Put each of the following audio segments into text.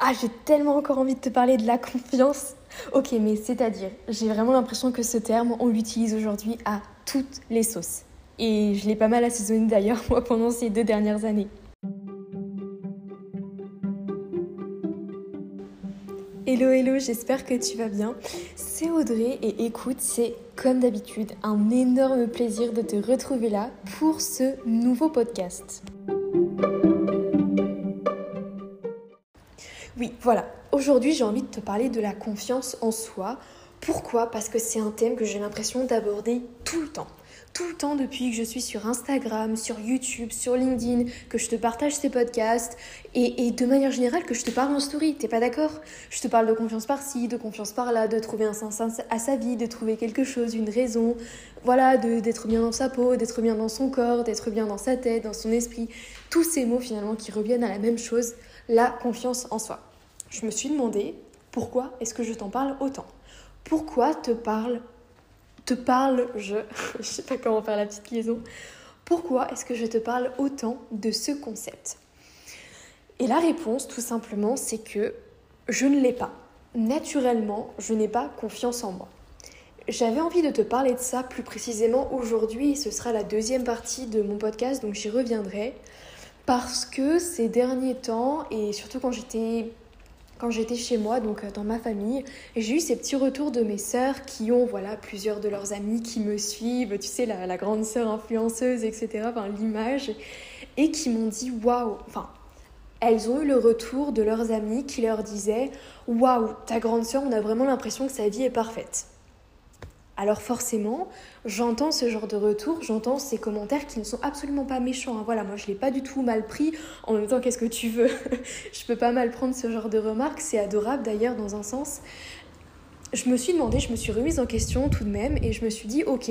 Ah, j'ai tellement encore envie de te parler de la confiance. Ok, mais c'est-à-dire, j'ai vraiment l'impression que ce terme, on l'utilise aujourd'hui à toutes les sauces. Et je l'ai pas mal assaisonné d'ailleurs, moi, pendant ces deux dernières années. Hello, hello, j'espère que tu vas bien. C'est Audrey et écoute, c'est comme d'habitude un énorme plaisir de te retrouver là pour ce nouveau podcast. Oui, voilà. Aujourd'hui, j'ai envie de te parler de la confiance en soi. Pourquoi? Parce que c'est un thème que j'ai l'impression d'aborder tout le temps tout le temps depuis que je suis sur Instagram, sur YouTube, sur LinkedIn, que je te partage ces podcasts et, de manière générale que je te parle en story. T'es pas d'accord? Je te parle de confiance par-ci, de confiance par-là, de trouver un sens à sa vie, de trouver quelque chose, une raison, voilà, d'être bien dans sa peau, d'être bien dans son corps, d'être bien dans sa tête, dans son esprit. Tous ces mots finalement qui reviennent à la même chose, la confiance en soi. Je me suis demandé pourquoi est-ce que je t'en parle autant? Pourquoi te parle te parle, je, je sais pas comment faire la petite liaison, pourquoi est-ce que je te parle autant de ce concept? Et la réponse, tout simplement, c'est que je ne l'ai pas. Naturellement, je n'ai pas confiance en moi. J'avais envie de te parler de ça plus précisément aujourd'hui, ce sera la deuxième partie de mon podcast, donc j'y reviendrai, parce que ces derniers temps, et surtout quand j'étais quand j'étais chez moi, donc euh, dans ma famille, j'ai eu ces petits retours de mes sœurs qui ont voilà plusieurs de leurs amis qui me suivent, tu sais la, grande sœur influenceuse, etc. L'image, et qui m'ont dit waouh, enfin elles ont eu le retour de leurs amis qui leur disaient waouh ta grande sœur, on a vraiment l'impression que sa vie est parfaite. Alors forcément, j'entends ce genre de retour, j'entends ces commentaires qui ne sont absolument pas méchants. Hein. Voilà, moi je l'ai pas du tout mal pris. En même temps, qu'est-ce que tu veux? Je peux pas mal prendre ce genre de remarques, c'est adorable d'ailleurs dans un sens. Je me suis demandé, je me suis remise en question tout de même et je me suis dit, ok,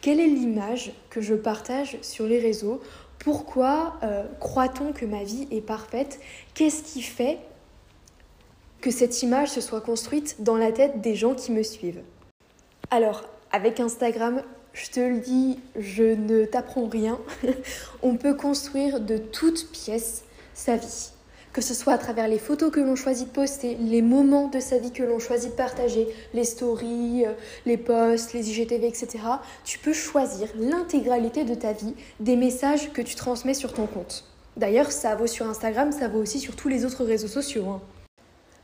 quelle est l'image que je partage sur les réseaux? Pourquoi euh, croit-on que ma vie est parfaite? Qu'est-ce qui fait que cette image se soit construite dans la tête des gens qui me suivent? Alors, avec Instagram, je te le dis, je ne t'apprends rien. On peut construire de toutes pièces sa vie. Que ce soit à travers les photos que l'on choisit de poster, les moments de sa vie que l'on choisit de partager, les stories, euh, les posts, les IGTV, etc. Tu peux choisir l'intégralité de ta vie, des messages que tu transmets sur ton compte. D'ailleurs, ça vaut sur Instagram, ça vaut aussi sur tous les autres réseaux sociaux. Hein.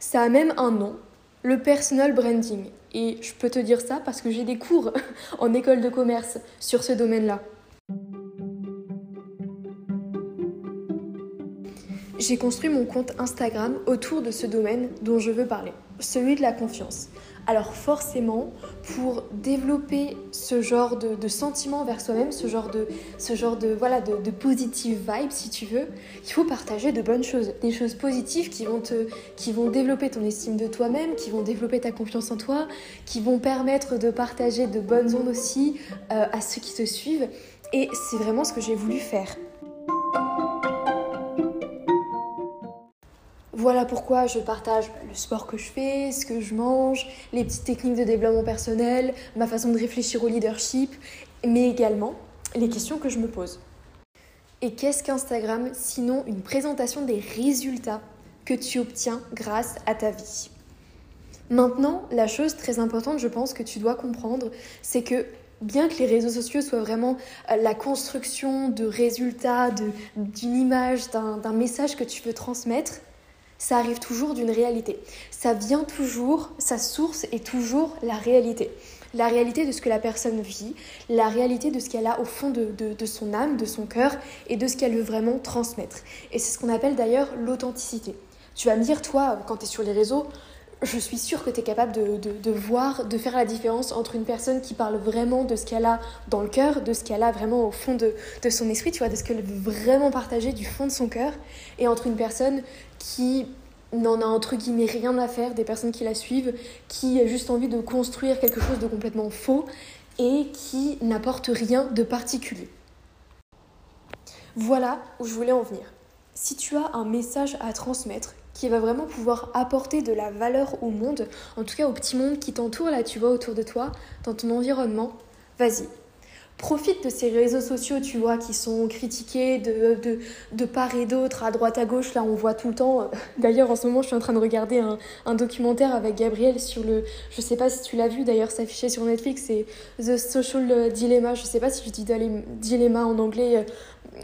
Ça a même un nom, le personal branding. Et je peux te dire ça parce que j'ai des cours en école de commerce sur ce domaine-là. J'ai construit mon compte Instagram autour de ce domaine dont je veux parler, celui de la confiance. Alors forcément, pour développer ce genre de, sentiment vers soi-même, ce genre de, voilà, de, de positive vibe, si tu veux, il faut partager de bonnes choses, des choses positives qui vont, te, qui vont développer ton estime de toi-même, qui vont développer ta confiance en toi, qui vont permettre de partager de bonnes ondes aussi euh, à ceux qui te suivent. Et c'est vraiment ce que j'ai voulu faire. Voilà pourquoi je partage le sport que je fais, ce que je mange, les petites techniques de développement personnel, ma façon de réfléchir au leadership, mais également les questions que je me pose. Et qu'est-ce qu'Instagram sinon une présentation des résultats que tu obtiens grâce à ta vie? Maintenant, la chose très importante, je pense, que tu dois comprendre, c'est que bien que les réseaux sociaux soient vraiment euh, la construction de résultats, d'une image, d'un message que tu veux transmettre, ça arrive toujours d'une réalité. Ça vient toujours, sa source est toujours la réalité. La réalité de ce que la personne vit, la réalité de ce qu'elle a au fond de, son âme, de son cœur et de ce qu'elle veut vraiment transmettre. Et c'est ce qu'on appelle d'ailleurs l'authenticité. Tu vas me dire, toi, quand tu es sur les réseaux, je suis sûre que tu es capable de, de, voir, de faire la différence entre une personne qui parle vraiment de ce qu'elle a dans le cœur, de ce qu'elle a vraiment au fond de, de, son esprit, tu vois, de ce qu'elle veut vraiment partager du fond de son cœur, et entre une personne qui n'en a entre guillemets rien à faire, des personnes qui la suivent, qui a juste envie de construire quelque chose de complètement faux et qui n'apporte rien de particulier. Voilà où je voulais en venir. Si tu as un message à transmettre qui va vraiment pouvoir apporter de la valeur au monde, en tout cas au petit monde qui t'entoure là, tu vois, autour de toi, dans ton environnement, vas-y. profitent de ces réseaux sociaux, tu vois, qui sont critiqués de, de, de part et d'autre, à droite, à gauche. Là, on voit tout le temps. D'ailleurs, en ce moment, je suis en train de regarder un, un documentaire avec Gabriel sur le. Je sais pas si tu l'as vu, d'ailleurs, s'afficher sur Netflix, c'est The Social Dilemma. Je sais pas si je dis dilemma en anglais.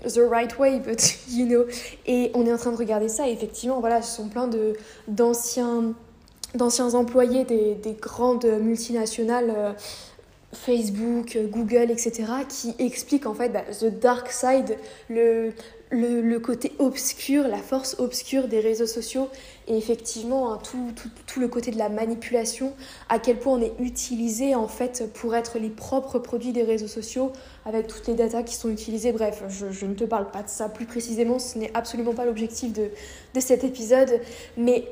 The right way, but you know. Et on est en train de regarder ça, effectivement, voilà, ce sont plein d'anciens, d'anciens employés des, des grandes multinationales. Euh, Facebook, Google, etc., qui expliquent en fait bah, the dark side, le, le, côté obscur, la force obscure des réseaux sociaux et effectivement hein, tout, le côté de la manipulation, à quel point on est utilisé en fait pour être les propres produits des réseaux sociaux avec toutes les datas qui sont utilisées. Bref, je, je ne te parle pas de ça plus précisément, ce n'est absolument pas l'objectif de, de cet épisode, mais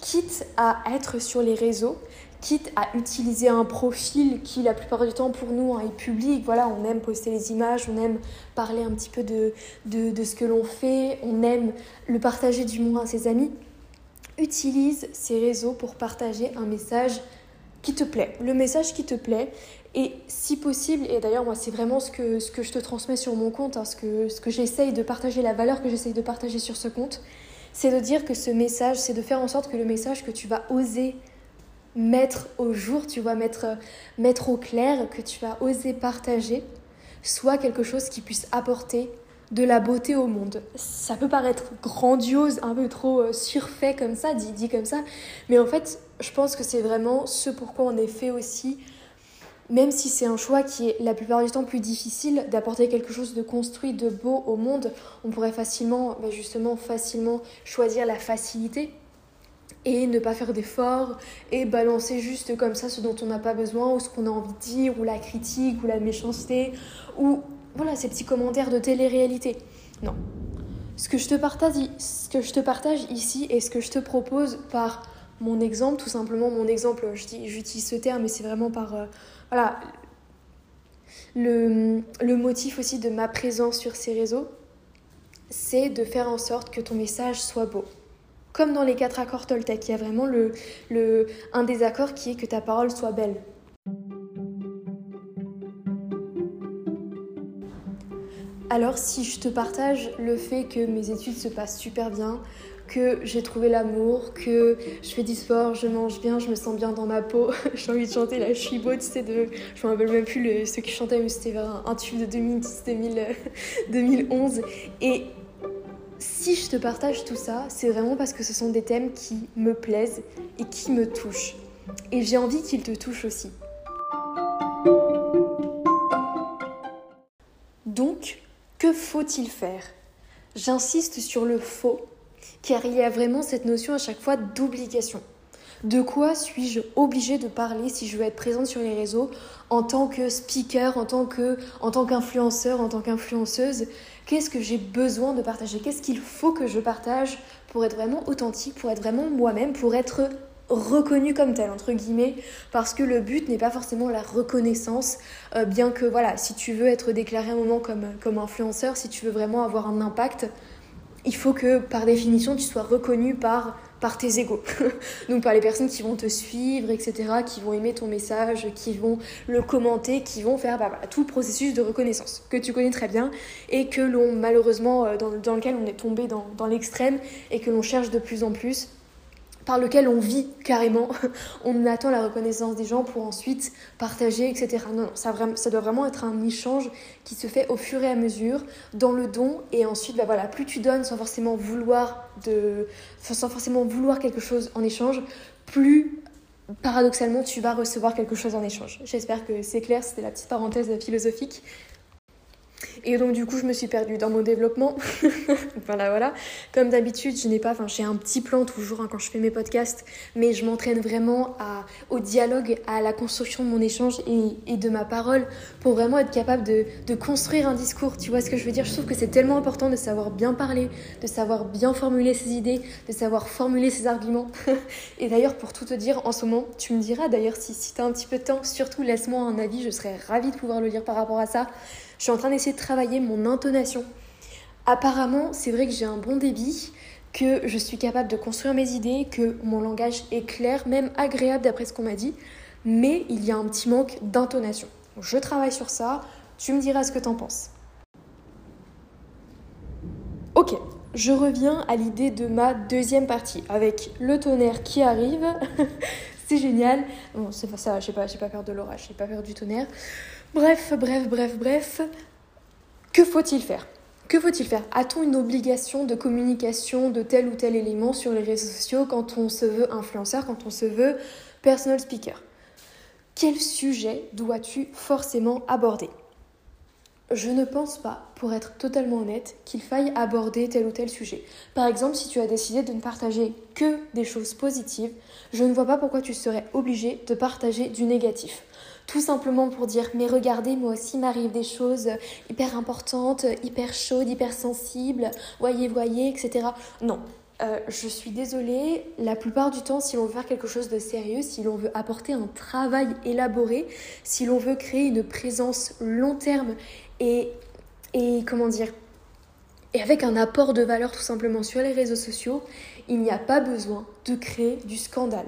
quitte à être sur les réseaux, quitte à utiliser un profil qui, la plupart du temps, pour nous, hein, est public. Voilà, on aime poster les images, on aime parler un petit peu de, de, ce que l'on fait, on aime le partager du moins à ses amis. Utilise ces réseaux pour partager un message qui te plaît, le message qui te plaît. Et si possible, et d'ailleurs moi c'est vraiment ce que, ce que je te transmets sur mon compte, hein, ce que, ce que j'essaye de partager, la valeur que j'essaye de partager sur ce compte, c'est de dire que ce message, c'est de faire en sorte que le message que tu vas oser mettre au jour, tu vois, mettre, mettre au clair, que tu vas oser partager, soit quelque chose qui puisse apporter de la beauté au monde. Ça peut paraître grandiose, un peu trop euh, surfait comme ça, dit, dit comme ça, mais en fait, je pense que c'est vraiment ce pourquoi on est fait aussi, même si c'est un choix qui est la plupart du temps plus difficile d'apporter quelque chose de construit, de beau au monde, on pourrait facilement, bah, justement, facilement choisir la facilité et ne pas faire d'efforts et balancer juste comme ça ce dont on n'a pas besoin ou ce qu'on a envie de dire ou la critique ou la méchanceté ou voilà ces petits commentaires de télé-réalité. Non. Ce que je te partage ce que je te partage ici et ce que je te propose par mon exemple tout simplement mon exemple j'utilise ce terme mais c'est vraiment par euh, voilà le, le motif aussi de ma présence sur ces réseaux c'est de faire en sorte que ton message soit beau comme dans les quatre accords Toltec, il y a vraiment le, le, un des accords qui est que ta parole soit belle. Alors si je te partage le fait que mes études se passent super bien, que j'ai trouvé l'amour, que je fais du sport, je mange bien, je me sens bien dans ma peau. j'ai envie de chanter la beau, tu sais, de... je me rappelle même plus ceux qui chantaient, mais c'était vers un, tube de 2010, 2011. Et si je te partage tout ça, c'est vraiment parce que ce sont des thèmes qui me plaisent et qui me touchent. Et j'ai envie qu'ils te touchent aussi. Donc, que faut-il faire? J'insiste sur le faux, car il y a vraiment cette notion à chaque fois d'obligation. De quoi suis-je obligée de parler si je veux être présente sur les réseaux en tant que speaker, en tant qu'influenceur, en tant qu'influenceuse? Qu'est-ce que j'ai besoin de partager? Qu'est-ce qu'il faut que je partage pour être vraiment authentique, pour être vraiment moi-même, pour être reconnue comme telle entre guillemets? Parce que le but n'est pas forcément la reconnaissance euh, bien que voilà si tu veux être déclaré un moment comme, comme influenceur si tu veux vraiment avoir un impact il faut que par définition tu sois reconnu par par tes égaux. Donc par les personnes qui vont te suivre, etc., qui vont aimer ton message, qui vont le commenter, qui vont faire bah, tout le processus de reconnaissance que tu connais très bien et que l'on malheureusement euh, dans, lequel on est tombé dans l'extrême et que l'on cherche de plus en plus par lequel on vit carrément. on attend la reconnaissance des gens pour ensuite partager, etc. Non, non, ça, ça doit vraiment être un échange qui se fait au fur et à mesure, dans le don, et ensuite, bah voilà, plus tu donnes sans forcément vouloir de, sans forcément vouloir quelque chose en échange, plus paradoxalement tu vas recevoir quelque chose en échange. J'espère que c'est clair, c'était la petite parenthèse philosophique. Et donc du coup, je me suis perdue dans mon développement. voilà, voilà. Comme d'habitude, je n'ai pas, enfin, j'ai un petit plan toujours hein, quand je fais mes podcasts, mais je m'entraîne vraiment à, au dialogue, à la construction de mon échange et, et de ma parole pour vraiment être capable de, de, construire un discours. Tu vois ce que je veux dire? Je trouve que c'est tellement important de savoir bien parler, de savoir bien formuler ses idées, de savoir formuler ses arguments. et d'ailleurs, pour tout te dire, en ce moment, tu me diras d'ailleurs si, si tu as un petit peu de temps, surtout laisse-moi un avis, je serais ravie de pouvoir le lire par rapport à ça. Je suis en train d'essayer de travailler mon intonation. Apparemment, c'est vrai que j'ai un bon débit, que je suis capable de construire mes idées, que mon langage est clair, même agréable d'après ce qu'on m'a dit, mais il y a un petit manque d'intonation. Je travaille sur ça. Tu me diras ce que t'en penses. Ok, je reviens à l'idée de ma deuxième partie avec le tonnerre qui arrive. c'est génial. Bon, c'est ça, j'ai pas, pas peur de l'orage, j'ai pas peur du tonnerre. Bref, bref, bref, bref. Que faut-il faire? Que faut-il faire? A-t-on une obligation de communication de tel ou tel élément sur les réseaux sociaux quand on se veut influenceur, quand on se veut personal speaker? Quel sujet dois-tu forcément aborder? Je ne pense pas, pour être totalement honnête, qu'il faille aborder tel ou tel sujet. Par exemple, si tu as décidé de ne partager que des choses positives, je ne vois pas pourquoi tu serais obligé de partager du négatif. Tout simplement pour dire mais regardez moi aussi m'arrive des choses hyper importantes, hyper chaudes, hyper sensibles, voyez voyez etc. Non, euh, je suis désolée, la plupart du temps, si l'on veut faire quelque chose de sérieux, si l'on veut apporter un travail élaboré, si l'on veut créer une présence long terme et, et comment dire et avec un apport de valeur tout simplement sur les réseaux sociaux, il n'y a pas besoin de créer du scandale.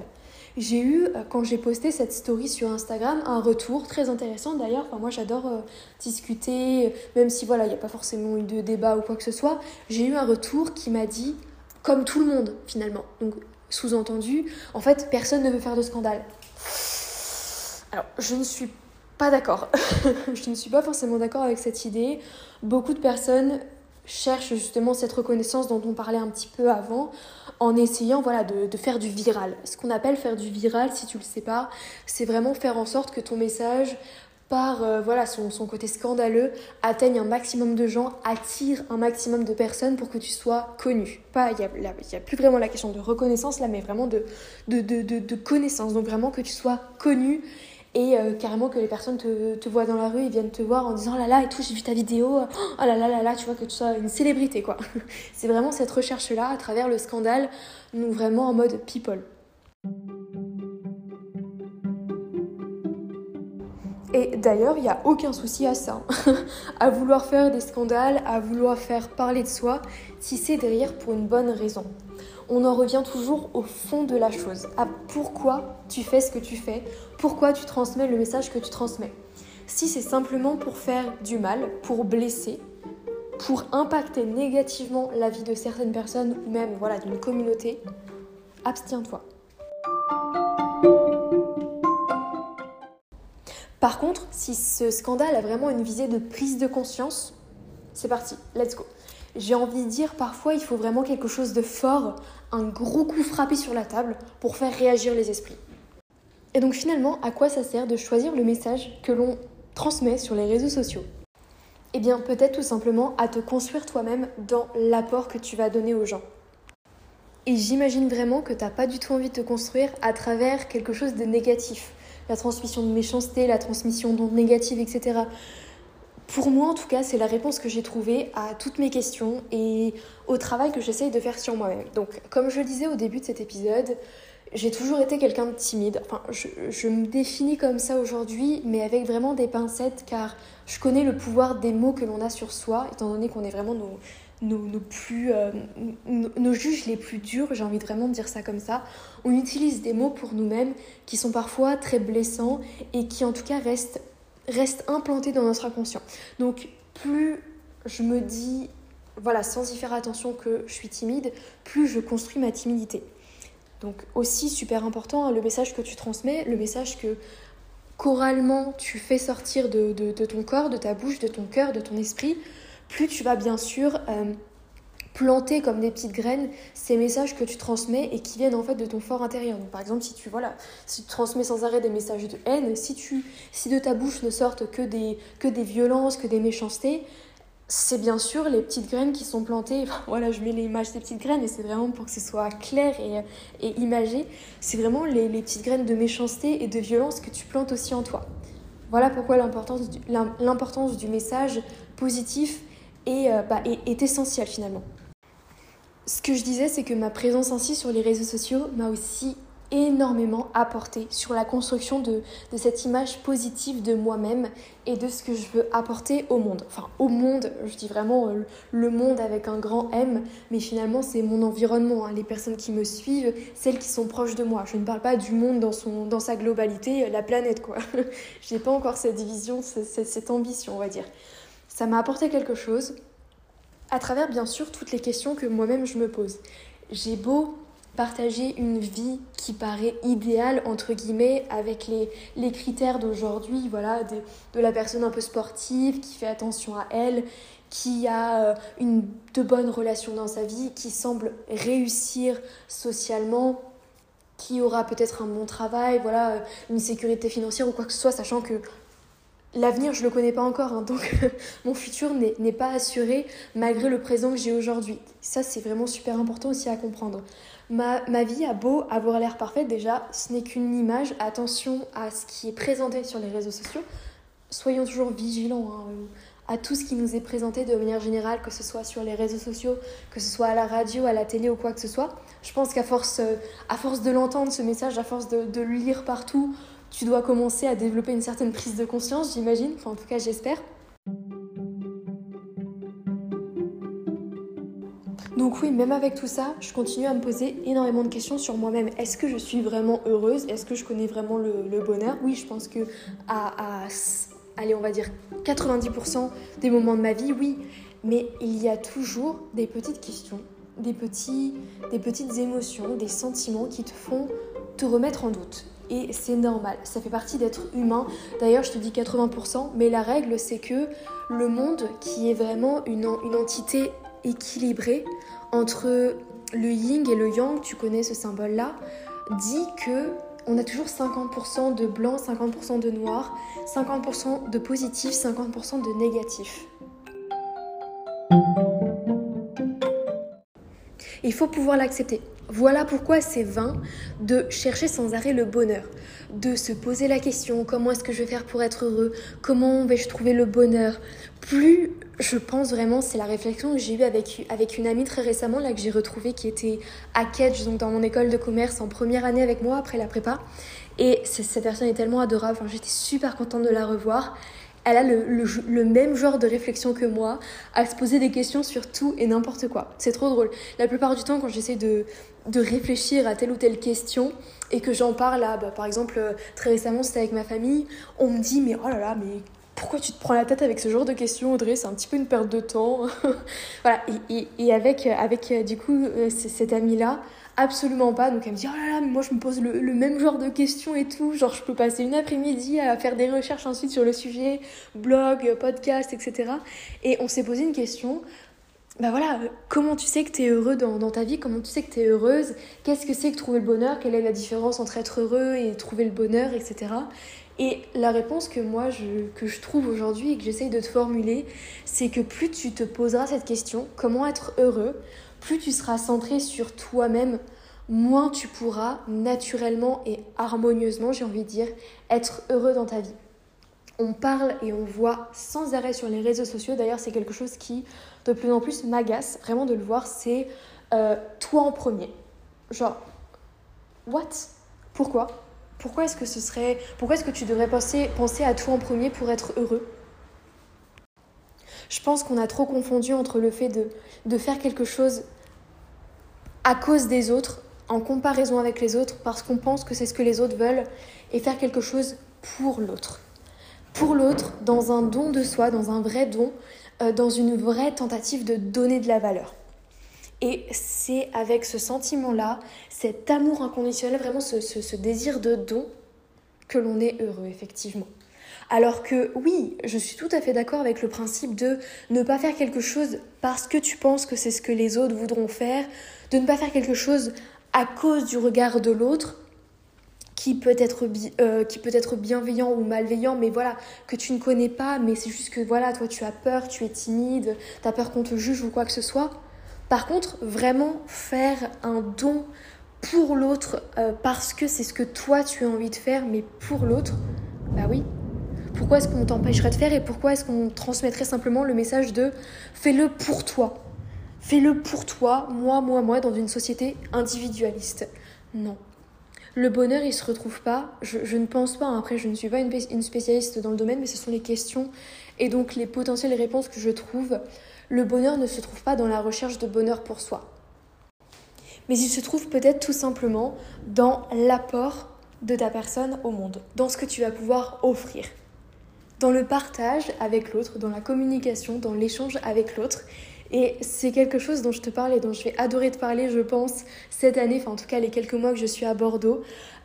J'ai eu, euh, quand j'ai posté cette story sur Instagram, un retour très intéressant d'ailleurs. Enfin, moi, j'adore euh, discuter, même si voilà, il n'y a pas forcément eu de débat ou quoi que ce soit. J'ai eu un retour qui m'a dit, comme tout le monde finalement. Donc, sous-entendu, en fait, personne ne veut faire de scandale. Alors, je ne suis pas d'accord. je ne suis pas forcément d'accord avec cette idée. Beaucoup de personnes cherchent justement cette reconnaissance dont on parlait un petit peu avant en essayant voilà, de, faire du viral. Ce qu'on appelle faire du viral, si tu le sais pas, c'est vraiment faire en sorte que ton message par euh, voilà son, son, côté scandaleux atteigne un maximum de gens, attire un maximum de personnes pour que tu sois connu. Pas il n'y a, a, plus vraiment la question de reconnaissance là, mais vraiment de, de, de, de connaissance. Donc vraiment que tu sois connu et euh, carrément que les personnes te, te, voient dans la rue, ils viennent te voir en disant oh là là et tout, j'ai vu ta vidéo, oh là là là là, tu vois que tu sois une célébrité quoi. C'est vraiment cette recherche là à travers le scandale, nous vraiment en mode people. Et d'ailleurs, il n'y a aucun souci à ça. à vouloir faire des scandales, à vouloir faire parler de soi, si c'est derrière pour une bonne raison on en revient toujours au fond de la chose, à pourquoi tu fais ce que tu fais, pourquoi tu transmets le message que tu transmets. Si c'est simplement pour faire du mal, pour blesser, pour impacter négativement la vie de certaines personnes ou même voilà d'une communauté, abstiens-toi. Par contre, si ce scandale a vraiment une visée de prise de conscience, c'est parti, let's go j'ai envie de dire parfois il faut vraiment quelque chose de fort, un gros coup frappé sur la table pour faire réagir les esprits. Et donc finalement, à quoi ça sert de choisir le message que l'on transmet sur les réseaux sociaux? Eh bien peut-être tout simplement à te construire toi-même dans l'apport que tu vas donner aux gens. Et j'imagine vraiment que tu n'as pas du tout envie de te construire à travers quelque chose de négatif. La transmission de méchanceté, la transmission d'ondes négatives, etc. Pour moi, en tout cas, c'est la réponse que j'ai trouvée à toutes mes questions et au travail que j'essaye de faire sur moi-même. Donc, comme je le disais au début de cet épisode, j'ai toujours été quelqu'un de timide. Enfin, je, me définis comme ça aujourd'hui, mais avec vraiment des pincettes, car je connais le pouvoir des mots que l'on a sur soi, étant donné qu'on est vraiment nos, plus, euh, nos, juges les plus durs, j'ai envie de dire ça comme ça. On utilise des mots pour nous-mêmes qui sont parfois très blessants et qui en tout cas restent reste implanté dans notre inconscient. Donc plus je me dis, voilà, sans y faire attention que je suis timide, plus je construis ma timidité. Donc aussi super important, hein, le message que tu transmets, le message que choralement tu fais sortir de, ton corps, de ta bouche, de ton cœur, de ton esprit, plus tu vas bien sûr euh, planter comme des petites graines ces messages que tu transmets et qui viennent en fait de ton fort intérieur. par exemple, si tu voilà, si tu transmets sans arrêt des messages de haine, si tu si de ta bouche ne sortent que des que des violences, que des méchancetés, c'est bien sûr les petites graines qui sont plantées. voilà, je mets l'image des petites graines et c'est vraiment pour que ce soit clair et, et imagé. C'est vraiment les, les, petites graines de méchanceté et de violence que tu plantes aussi en toi. Voilà pourquoi l'importance du, du message positif est, euh, bah, est essentielle finalement. Ce que je disais, c'est que ma présence ainsi sur les réseaux sociaux m'a aussi énormément apporté sur la construction de, cette image positive de moi-même et de ce que je veux apporter au monde. Enfin, au monde, je dis vraiment euh, le monde avec un grand M, mais finalement c'est mon environnement, hein. les personnes qui me suivent, celles qui sont proches de moi. Je ne parle pas du monde dans, son, dans sa globalité, la planète quoi. je n'ai pas encore cette vision, cette, cette ambition, on va dire. Ça m'a apporté quelque chose à travers bien sûr toutes les questions que moi-même je me pose. J'ai beau partager une vie qui paraît idéale, entre guillemets, avec les, les critères d'aujourd'hui, voilà, de, de, la personne un peu sportive, qui fait attention à elle, qui a euh, une, de bonnes relations dans sa vie, qui semble réussir socialement, qui aura peut-être un bon travail, voilà, une sécurité financière ou quoi que ce soit, sachant que l'avenir, je ne le connais pas encore, hein, donc mon futur n'est pas assuré malgré le présent que j'ai aujourd'hui. Ça, c'est vraiment super important aussi à comprendre. Ma, vie a beau avoir l'air parfaite, déjà, ce n'est qu'une image. Attention à ce qui est présenté sur les réseaux sociaux. Soyons toujours vigilants hein, à tout ce qui nous est présenté de manière générale, que ce soit sur les réseaux sociaux, que ce soit à la radio, à la télé ou quoi que ce soit. Je pense qu'à force, euh, à force de l'entendre, ce message, à force de le lire partout, tu dois commencer à développer une certaine prise de conscience, j'imagine. Enfin, en tout cas, j'espère. Donc oui, même avec tout ça, je continue à me poser énormément de questions sur moi-même. Est-ce que je suis vraiment heureuse? Est-ce que je connais vraiment le, bonheur? Oui, je pense que à, on va dire 90% des moments de ma vie, oui. Mais il y a toujours des petites questions, des, petits, des petites émotions, des sentiments qui te font te remettre en doute. Et c'est normal, ça fait partie d'être humain. D'ailleurs, je te dis 80%, mais la règle, c'est que le monde, qui est vraiment une, entité équilibré entre le yin et le yang, tu connais ce symbole-là, dit que on a toujours 50% de blanc, 50% de noir, 50% de positif, 50% de négatif. Il faut pouvoir l'accepter. Voilà pourquoi c'est vain de chercher sans arrêt le bonheur, de se poser la question comment est-ce que je vais faire pour être heureux, comment vais-je trouver le bonheur. Plus je pense vraiment, c'est la réflexion que j'ai eue avec, avec une amie très récemment, là que j'ai retrouvée, qui était à Kedge, donc dans mon école de commerce en première année avec moi après la prépa. Et cette personne est tellement adorable, enfin, j'étais super contente de la revoir elle a le, même genre de réflexion que moi, à se poser des questions sur tout et n'importe quoi. C'est trop drôle. La plupart du temps, quand j'essaie de, de réfléchir à telle ou telle question et que j'en parle bah, par exemple, euh, très récemment, c'était avec ma famille, on me dit, mais oh là là, mais pourquoi tu te prends la tête avec ce genre de questions, Audrey? C'est un petit peu une perte de temps. voilà, et, et, avec, avec euh, du coup, euh, cette amie-là, absolument pas. Donc elle me dit, oh là là, mais moi je me pose le, même genre de questions et tout. Genre je peux passer une après-midi à faire des recherches ensuite sur le sujet, blog, podcast, etc. Et on s'est posé une question. Bah voilà, comment tu sais que tu es heureux dans, dans, ta vie? Comment tu sais que tu es heureuse? Qu'est-ce que c'est que trouver le bonheur? Quelle est la différence entre être heureux et trouver le bonheur, etc. Et la réponse que moi je, que je trouve aujourd'hui et que j'essaye de te formuler, c'est que plus tu te poseras cette question, comment être heureux, plus tu seras centré sur toi-même, moins tu pourras naturellement et harmonieusement, j'ai envie de dire, être heureux dans ta vie. On parle et on voit sans arrêt sur les réseaux sociaux, d'ailleurs c'est quelque chose qui de plus en plus m'agace, vraiment de le voir, c'est euh, toi en premier. Genre, what? Pourquoi? Pourquoi est-ce que ce serait... Pourquoi est-ce que tu devrais penser, penser à toi en premier pour être heureux? Je pense qu'on a trop confondu entre le fait de, de faire quelque chose à cause des autres, en comparaison avec les autres, parce qu'on pense que c'est ce que les autres veulent, et faire quelque chose pour l'autre. Pour l'autre, dans un don de soi, dans un vrai don, euh, dans une vraie tentative de donner de la valeur. Et c'est avec ce sentiment-là, cet amour inconditionnel, vraiment ce, ce désir de don, que l'on est heureux, effectivement. Alors que oui, je suis tout à fait d'accord avec le principe de ne pas faire quelque chose parce que tu penses que c'est ce que les autres voudront faire, de ne pas faire quelque chose à cause du regard de l'autre qui peut être euh, bienveillant ou malveillant mais voilà que tu ne connais pas mais c'est juste que voilà toi tu as peur tu es timide tu as peur qu'on te juge ou quoi que ce soit. Par contre vraiment faire un don pour l'autre euh, parce que c'est ce que toi tu as envie de faire mais pour l'autre bah oui pourquoi est-ce qu'on t'empêcherait de faire et pourquoi est-ce qu'on transmettrait simplement le message de fais-le pour toi Fais-le pour toi, moi, moi, moi, dans une société individualiste. Non. Le bonheur, il se retrouve pas. Je, ne pense pas. Hein. Après, je ne suis pas une, une, spécialiste dans le domaine, mais ce sont les questions et donc les potentielles réponses que je trouve. Le bonheur ne se trouve pas dans la recherche de bonheur pour soi. Mais il se trouve peut-être tout simplement dans l'apport de ta personne au monde, dans ce que tu vas pouvoir offrir, dans le partage avec l'autre, dans la communication, dans l'échange avec l'autre. Et c'est quelque chose dont je te parle et dont je vais adorer te parler, je pense, cette année, enfin en tout cas les quelques mois que je suis à Bordeaux,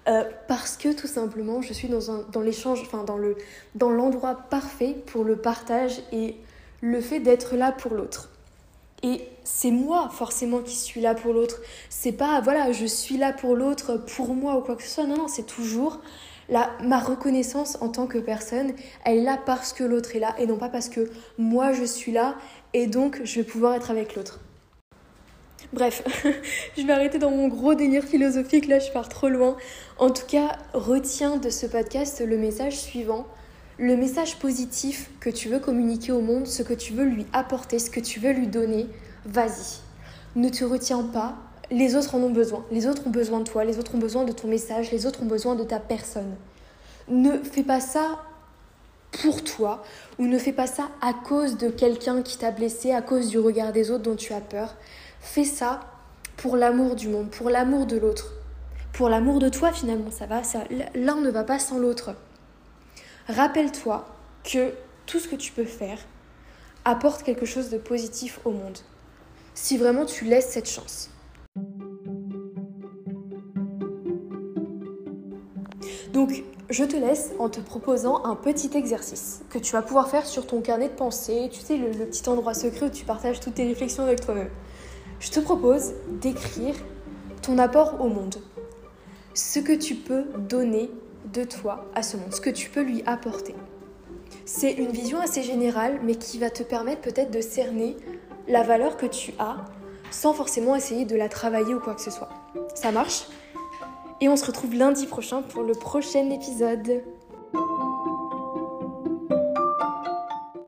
euh, parce que tout simplement je suis dans, dans l'échange, enfin dans, le, dans l'endroit parfait pour le partage et le fait d'être là pour l'autre. Et c'est moi forcément qui suis là pour l'autre. C'est pas, voilà, je suis là pour l'autre, pour moi ou quoi que ce soit. Non, non, c'est toujours la, ma reconnaissance en tant que personne. Elle est là parce que l'autre est là et non pas parce que moi je suis là et donc je vais pouvoir être avec l'autre. Bref, je vais arrêter dans mon gros délire philosophique, là je pars trop loin. En tout cas, retiens de ce podcast le message suivant. Le message positif que tu veux communiquer au monde, ce que tu veux lui apporter, ce que tu veux lui donner, vas-y. Ne te retiens pas, les autres en ont besoin. Les autres ont besoin de toi, les autres ont besoin de ton message, les autres ont besoin de ta personne. Ne fais pas ça pour toi ou ne fais pas ça à cause de quelqu'un qui t'a blessé, à cause du regard des autres dont tu as peur. Fais ça pour l'amour du monde, pour l'amour de l'autre, pour l'amour de toi finalement. Ça va, l'un ne va pas sans l'autre. Rappelle-toi que tout ce que tu peux faire apporte quelque chose de positif au monde. Si vraiment tu laisses cette chance. Donc, je te laisse en te proposant un petit exercice que tu vas pouvoir faire sur ton carnet de pensée, tu sais, le, petit endroit secret où tu partages toutes tes réflexions avec toi-même. Je te propose d'écrire ton apport au monde, ce que tu peux donner de toi à ce monde, ce que tu peux lui apporter. C'est une vision assez générale, mais qui va te permettre peut-être de cerner la valeur que tu as sans forcément essayer de la travailler ou quoi que ce soit. Ça marche? Et on se retrouve lundi prochain pour le prochain épisode.